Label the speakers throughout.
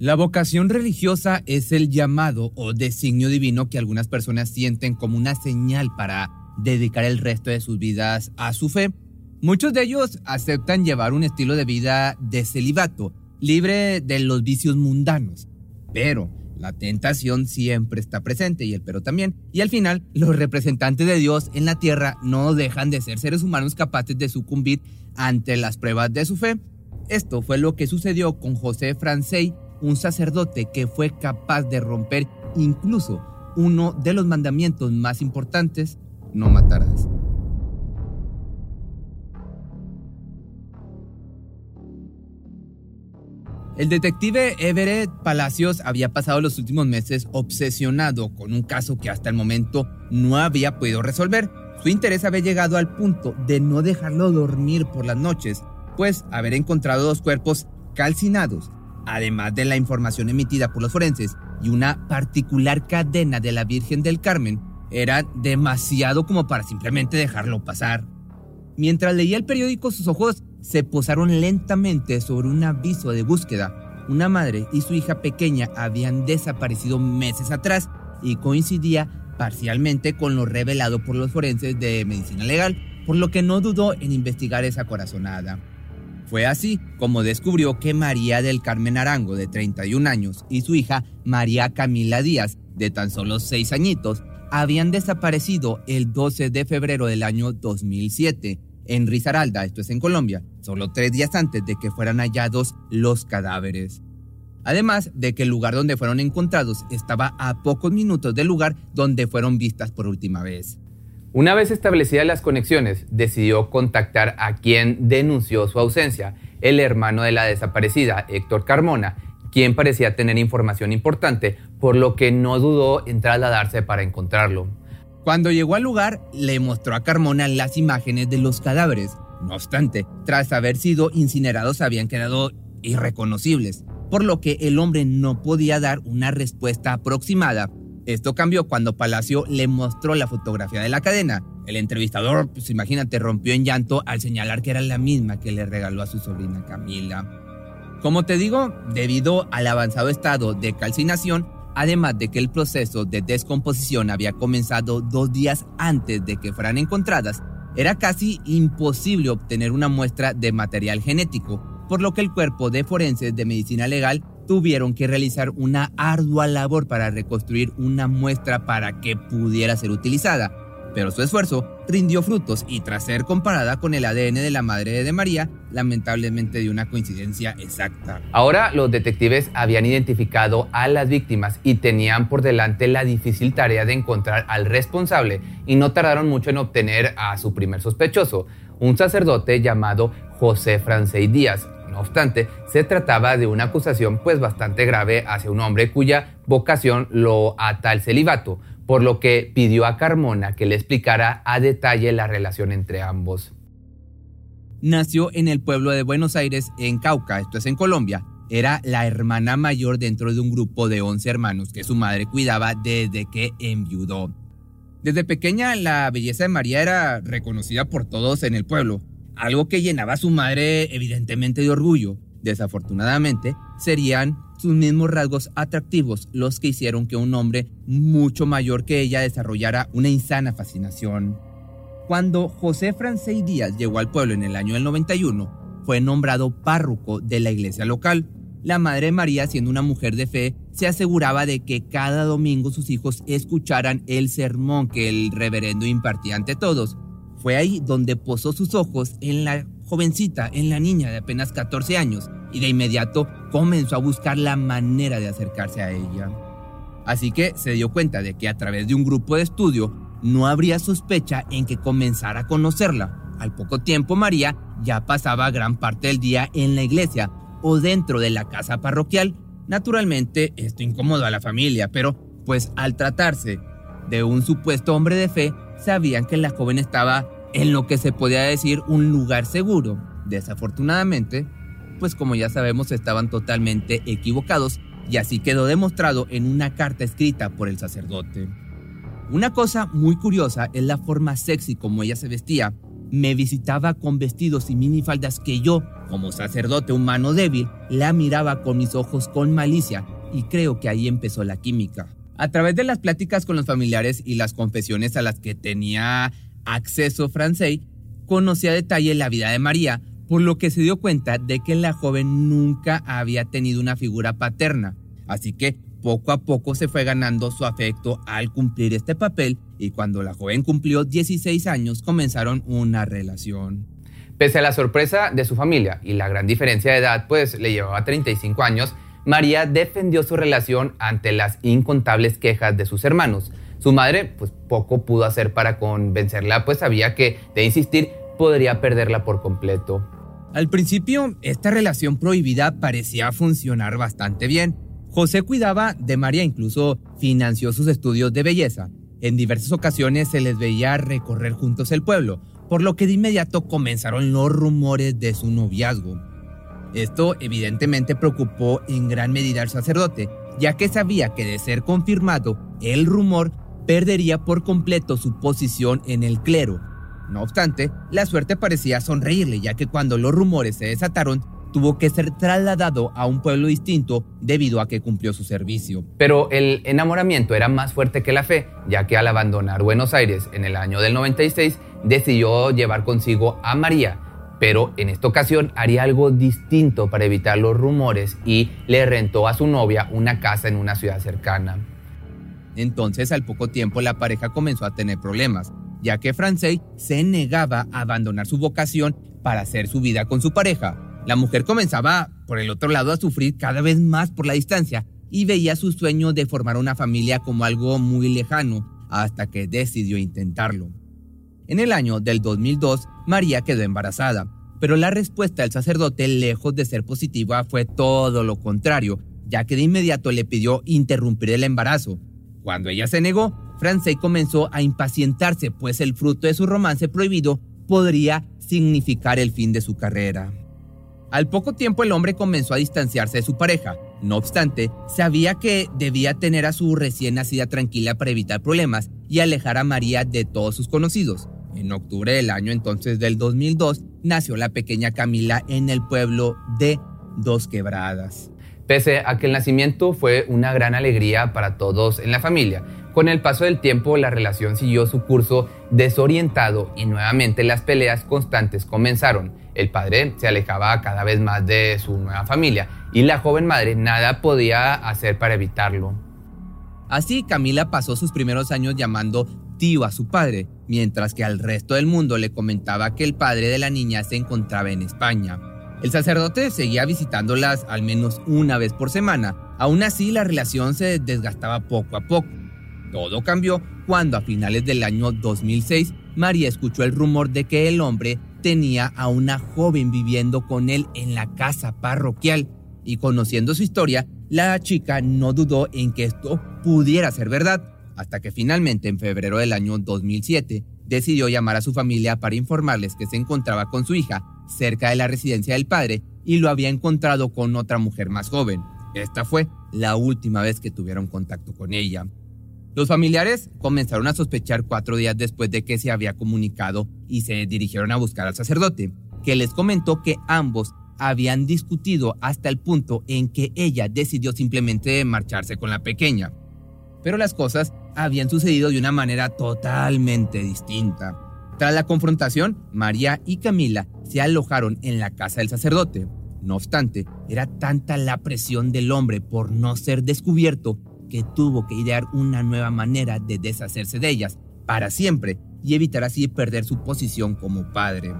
Speaker 1: La vocación religiosa es el llamado o designio divino que algunas personas sienten como una señal para dedicar el resto de sus vidas a su fe. Muchos de ellos aceptan llevar un estilo de vida de celibato, libre de los vicios mundanos. Pero la tentación siempre está presente y el pero también. Y al final, los representantes de Dios en la tierra no dejan de ser seres humanos capaces de sucumbir ante las pruebas de su fe. Esto fue lo que sucedió con José Francey, un sacerdote que fue capaz de romper incluso uno de los mandamientos más importantes, no matarás. El detective Everett Palacios había pasado los últimos meses obsesionado con un caso que hasta el momento no había podido resolver. Su interés había llegado al punto de no dejarlo dormir por las noches, pues haber encontrado dos cuerpos calcinados, además de la información emitida por los forenses y una particular cadena de la Virgen del Carmen, era demasiado como para simplemente dejarlo pasar. Mientras leía el periódico, sus ojos se posaron lentamente sobre un aviso de búsqueda. Una madre y su hija pequeña habían desaparecido meses atrás y coincidía parcialmente con lo revelado por los forenses de medicina legal, por lo que no dudó en investigar esa corazonada. Fue así como descubrió que María del Carmen Arango, de 31 años, y su hija María Camila Díaz, de tan solo 6 añitos, habían desaparecido el 12 de febrero del año 2007 en Risaralda, esto es en Colombia, solo tres días antes de que fueran hallados los cadáveres. Además de que el lugar donde fueron encontrados estaba a pocos minutos del lugar donde fueron vistas por última vez.
Speaker 2: Una vez establecidas las conexiones, decidió contactar a quien denunció su ausencia, el hermano de la desaparecida, Héctor Carmona, quien parecía tener información importante, por lo que no dudó en trasladarse para encontrarlo.
Speaker 1: Cuando llegó al lugar, le mostró a Carmona las imágenes de los cadáveres. No obstante, tras haber sido incinerados habían quedado irreconocibles, por lo que el hombre no podía dar una respuesta aproximada. Esto cambió cuando Palacio le mostró la fotografía de la cadena. El entrevistador, pues imagínate, rompió en llanto al señalar que era la misma que le regaló a su sobrina Camila. Como te digo, debido al avanzado estado de calcinación, además de que el proceso de descomposición había comenzado dos días antes de que fueran encontradas, era casi imposible obtener una muestra de material genético, por lo que el cuerpo de forenses de medicina legal tuvieron que realizar una ardua labor para reconstruir una muestra para que pudiera ser utilizada pero su esfuerzo rindió frutos y tras ser comparada con el ADN de la madre de María, lamentablemente dio una coincidencia exacta.
Speaker 2: Ahora los detectives habían identificado a las víctimas y tenían por delante la difícil tarea de encontrar al responsable y no tardaron mucho en obtener a su primer sospechoso, un sacerdote llamado José Francey Díaz. No obstante, se trataba de una acusación pues bastante grave hacia un hombre cuya vocación lo ata al celibato, por lo que pidió a Carmona que le explicara a detalle la relación entre ambos.
Speaker 1: Nació en el pueblo de Buenos Aires, en Cauca, esto es en Colombia. Era la hermana mayor dentro de un grupo de 11 hermanos que su madre cuidaba desde que enviudó. Desde pequeña la belleza de María era reconocida por todos en el pueblo, algo que llenaba a su madre evidentemente de orgullo. Desafortunadamente, serían sus mismos rasgos atractivos los que hicieron que un hombre mucho mayor que ella desarrollara una insana fascinación. Cuando José Francés Díaz llegó al pueblo en el año del 91, fue nombrado párroco de la iglesia local. La Madre María, siendo una mujer de fe, se aseguraba de que cada domingo sus hijos escucharan el sermón que el reverendo impartía ante todos. Fue ahí donde posó sus ojos en la jovencita, en la niña de apenas 14 años, y de inmediato comenzó a buscar la manera de acercarse a ella. Así que se dio cuenta de que a través de un grupo de estudio no habría sospecha en que comenzara a conocerla. Al poco tiempo María ya pasaba gran parte del día en la iglesia, o dentro de la casa parroquial. Naturalmente, esto incomodó a la familia, pero pues al tratarse de un supuesto hombre de fe, sabían que la joven estaba en lo que se podía decir un lugar seguro. Desafortunadamente, pues como ya sabemos estaban totalmente equivocados y así quedó demostrado en una carta escrita por el sacerdote. Una cosa muy curiosa es la forma sexy como ella se vestía. Me visitaba con vestidos y minifaldas que yo, como sacerdote humano débil, la miraba con mis ojos con malicia y creo que ahí empezó la química. A través de las pláticas con los familiares y las confesiones a las que tenía acceso Francey, conocía a detalle la vida de María, por lo que se dio cuenta de que la joven nunca había tenido una figura paterna. Así que poco a poco se fue ganando su afecto al cumplir este papel y cuando la joven cumplió 16 años comenzaron una relación.
Speaker 2: Pese a la sorpresa de su familia y la gran diferencia de edad, pues le llevaba 35 años, María defendió su relación ante las incontables quejas de sus hermanos. Su madre, pues poco pudo hacer para convencerla, pues sabía que de insistir podría perderla por completo.
Speaker 1: Al principio, esta relación prohibida parecía funcionar bastante bien. José cuidaba de María, incluso financió sus estudios de belleza. En diversas ocasiones se les veía recorrer juntos el pueblo, por lo que de inmediato comenzaron los rumores de su noviazgo. Esto evidentemente preocupó en gran medida al sacerdote, ya que sabía que de ser confirmado, el rumor perdería por completo su posición en el clero no obstante, la suerte parecía sonreírle, ya que cuando los rumores se desataron, tuvo que ser trasladado a un pueblo distinto debido a que cumplió su servicio.
Speaker 2: Pero el enamoramiento era más fuerte que la fe, ya que al abandonar Buenos Aires en el año del 96, decidió llevar consigo a María, pero en esta ocasión haría algo distinto para evitar los rumores y le rentó a su novia una casa en una ciudad cercana.
Speaker 1: Entonces, al poco tiempo, la pareja comenzó a tener problemas, ya que Francey se negaba a abandonar su vocación para hacer su vida con su pareja. La mujer comenzaba, por el otro lado, a sufrir cada vez más por la distancia y veía su sueño de formar una familia como algo muy lejano, hasta que decidió intentarlo. En el año del 2002, María quedó embarazada, pero la respuesta del sacerdote, lejos de ser positiva, fue todo lo contrario, ya que de inmediato le pidió interrumpir el embarazo. Cuando ella se negó, Francey comenzó a impacientarse, pues el fruto de su romance prohibido podría significar el fin de su carrera. Al poco tiempo el hombre comenzó a distanciarse de su pareja. No obstante, sabía que debía tener a su recién nacida tranquila para evitar problemas y alejar a María de todos sus conocidos. En octubre del año entonces del 2002 nació la pequeña Camila en el pueblo de Dos Quebradas.
Speaker 2: Pese a que el nacimiento fue una gran alegría para todos en la familia, con el paso del tiempo, la relación siguió su curso desorientado y nuevamente las peleas constantes comenzaron. El padre se alejaba cada vez más de su nueva familia y la joven madre nada podía hacer para evitarlo.
Speaker 1: Así Camila pasó sus primeros años llamando tío a su padre, mientras que al resto del mundo le comentaba que el padre de la niña se encontraba en España. El sacerdote seguía visitándolas al menos una vez por semana. Aún así, la relación se desgastaba poco a poco. Todo cambió cuando a finales del año 2006 María escuchó el rumor de que el hombre tenía a una joven viviendo con él en la casa parroquial y conociendo su historia, la chica no dudó en que esto pudiera ser verdad, hasta que finalmente en febrero del año 2007 decidió llamar a su familia para informarles que se encontraba con su hija cerca de la residencia del padre y lo había encontrado con otra mujer más joven. Esta fue la última vez que tuvieron contacto con ella. Los familiares comenzaron a sospechar cuatro días después de que se había comunicado y se dirigieron a buscar al sacerdote, que les comentó que ambos habían discutido hasta el punto en que ella decidió simplemente marcharse con la pequeña. Pero las cosas habían sucedido de una manera totalmente distinta. Tras la confrontación, María y Camila se alojaron en la casa del sacerdote. No obstante, era tanta la presión del hombre por no ser descubierto que tuvo que idear una nueva manera de deshacerse de ellas para siempre y evitar así perder su posición como padre.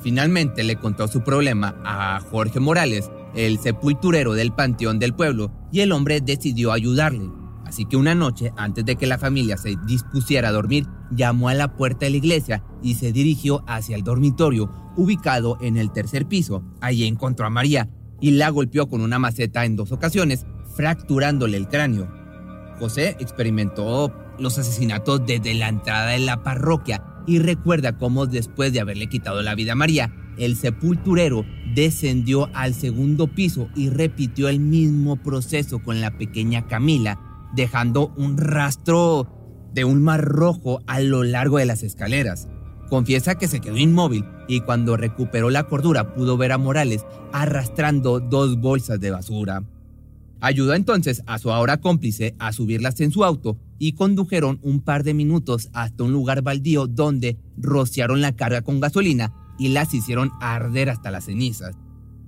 Speaker 1: Finalmente le contó su problema a Jorge Morales, el sepulturero del panteón del pueblo, y el hombre decidió ayudarle. Así que una noche, antes de que la familia se dispusiera a dormir, llamó a la puerta de la iglesia y se dirigió hacia el dormitorio, ubicado en el tercer piso. Allí encontró a María, y la golpeó con una maceta en dos ocasiones, fracturándole el cráneo. José experimentó los asesinatos desde la entrada de la parroquia y recuerda cómo después de haberle quitado la vida a María, el sepulturero descendió al segundo piso y repitió el mismo proceso con la pequeña Camila, dejando un rastro de un mar rojo a lo largo de las escaleras. Confiesa que se quedó inmóvil y cuando recuperó la cordura pudo ver a Morales arrastrando dos bolsas de basura. Ayudó entonces a su ahora cómplice a subirlas en su auto y condujeron un par de minutos hasta un lugar baldío donde rociaron la carga con gasolina y las hicieron arder hasta las cenizas.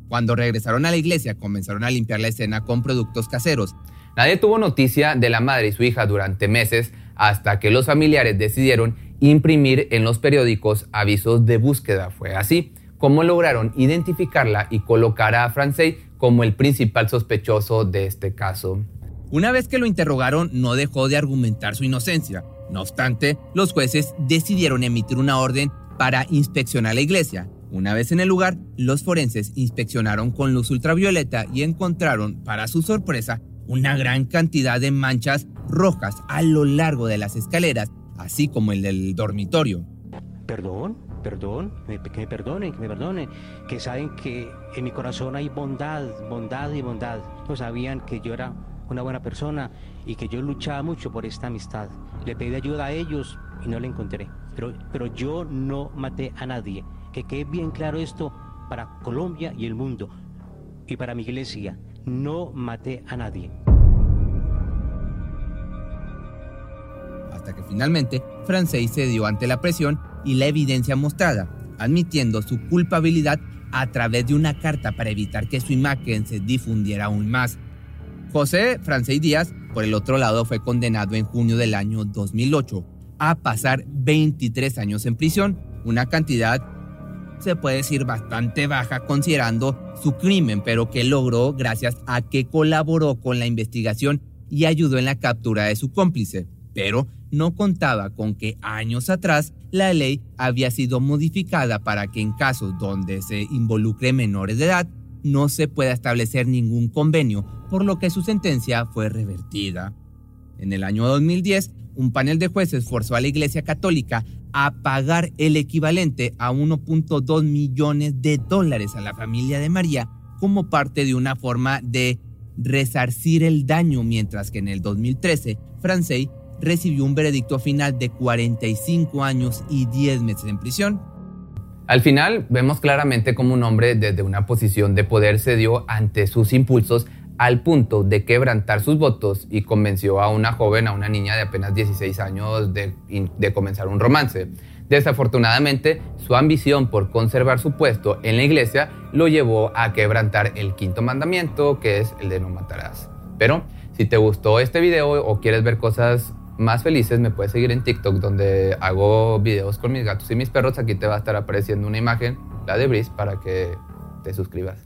Speaker 1: Cuando regresaron a la iglesia comenzaron a limpiar la escena con productos caseros.
Speaker 2: Nadie tuvo noticia de la madre y su hija durante meses hasta que los familiares decidieron imprimir en los periódicos avisos de búsqueda. Fue así como lograron identificarla y colocar a Francey como el principal sospechoso de este caso.
Speaker 1: Una vez que lo interrogaron, no dejó de argumentar su inocencia. No obstante, los jueces decidieron emitir una orden para inspeccionar la iglesia. Una vez en el lugar, los forenses inspeccionaron con luz ultravioleta y encontraron, para su sorpresa, una gran cantidad de manchas rojas a lo largo de las escaleras, así como el del dormitorio.
Speaker 3: Perdón, perdón, que me perdonen, que me perdonen, que saben que en mi corazón hay bondad, bondad y bondad. No sabían que yo era una buena persona y que yo luchaba mucho por esta amistad. Le pedí ayuda a ellos y no la encontré. Pero, pero yo no maté a nadie. Que quede bien claro esto para Colombia y el mundo y para mi iglesia. No maté a nadie.
Speaker 1: Hasta que finalmente Francés dio ante la presión y la evidencia mostrada, admitiendo su culpabilidad a través de una carta para evitar que su imagen se difundiera aún más. José Francés Díaz, por el otro lado, fue condenado en junio del año 2008 a pasar 23 años en prisión, una cantidad se puede decir bastante baja considerando su crimen, pero que logró gracias a que colaboró con la investigación y ayudó en la captura de su cómplice. Pero no contaba con que años atrás la ley había sido modificada para que en casos donde se involucre menores de edad no se pueda establecer ningún convenio, por lo que su sentencia fue revertida. En el año 2010, un panel de jueces forzó a la Iglesia Católica a pagar el equivalente a 1.2 millones de dólares a la familia de María como parte de una forma de resarcir el daño, mientras que en el 2013 Francey recibió un veredicto final de 45 años y 10 meses en prisión.
Speaker 2: Al final vemos claramente cómo un hombre desde una posición de poder cedió ante sus impulsos al punto de quebrantar sus votos y convenció a una joven, a una niña de apenas 16 años, de, comenzar un romance. Desafortunadamente, su ambición por conservar su puesto en la iglesia lo llevó a quebrantar el quinto mandamiento, que es el de no matarás. Pero si te gustó este video o quieres ver cosas más felices, me puedes seguir en TikTok donde hago videos con mis gatos y mis perros. Aquí te va a estar apareciendo una imagen, la de Brice, para que te suscribas.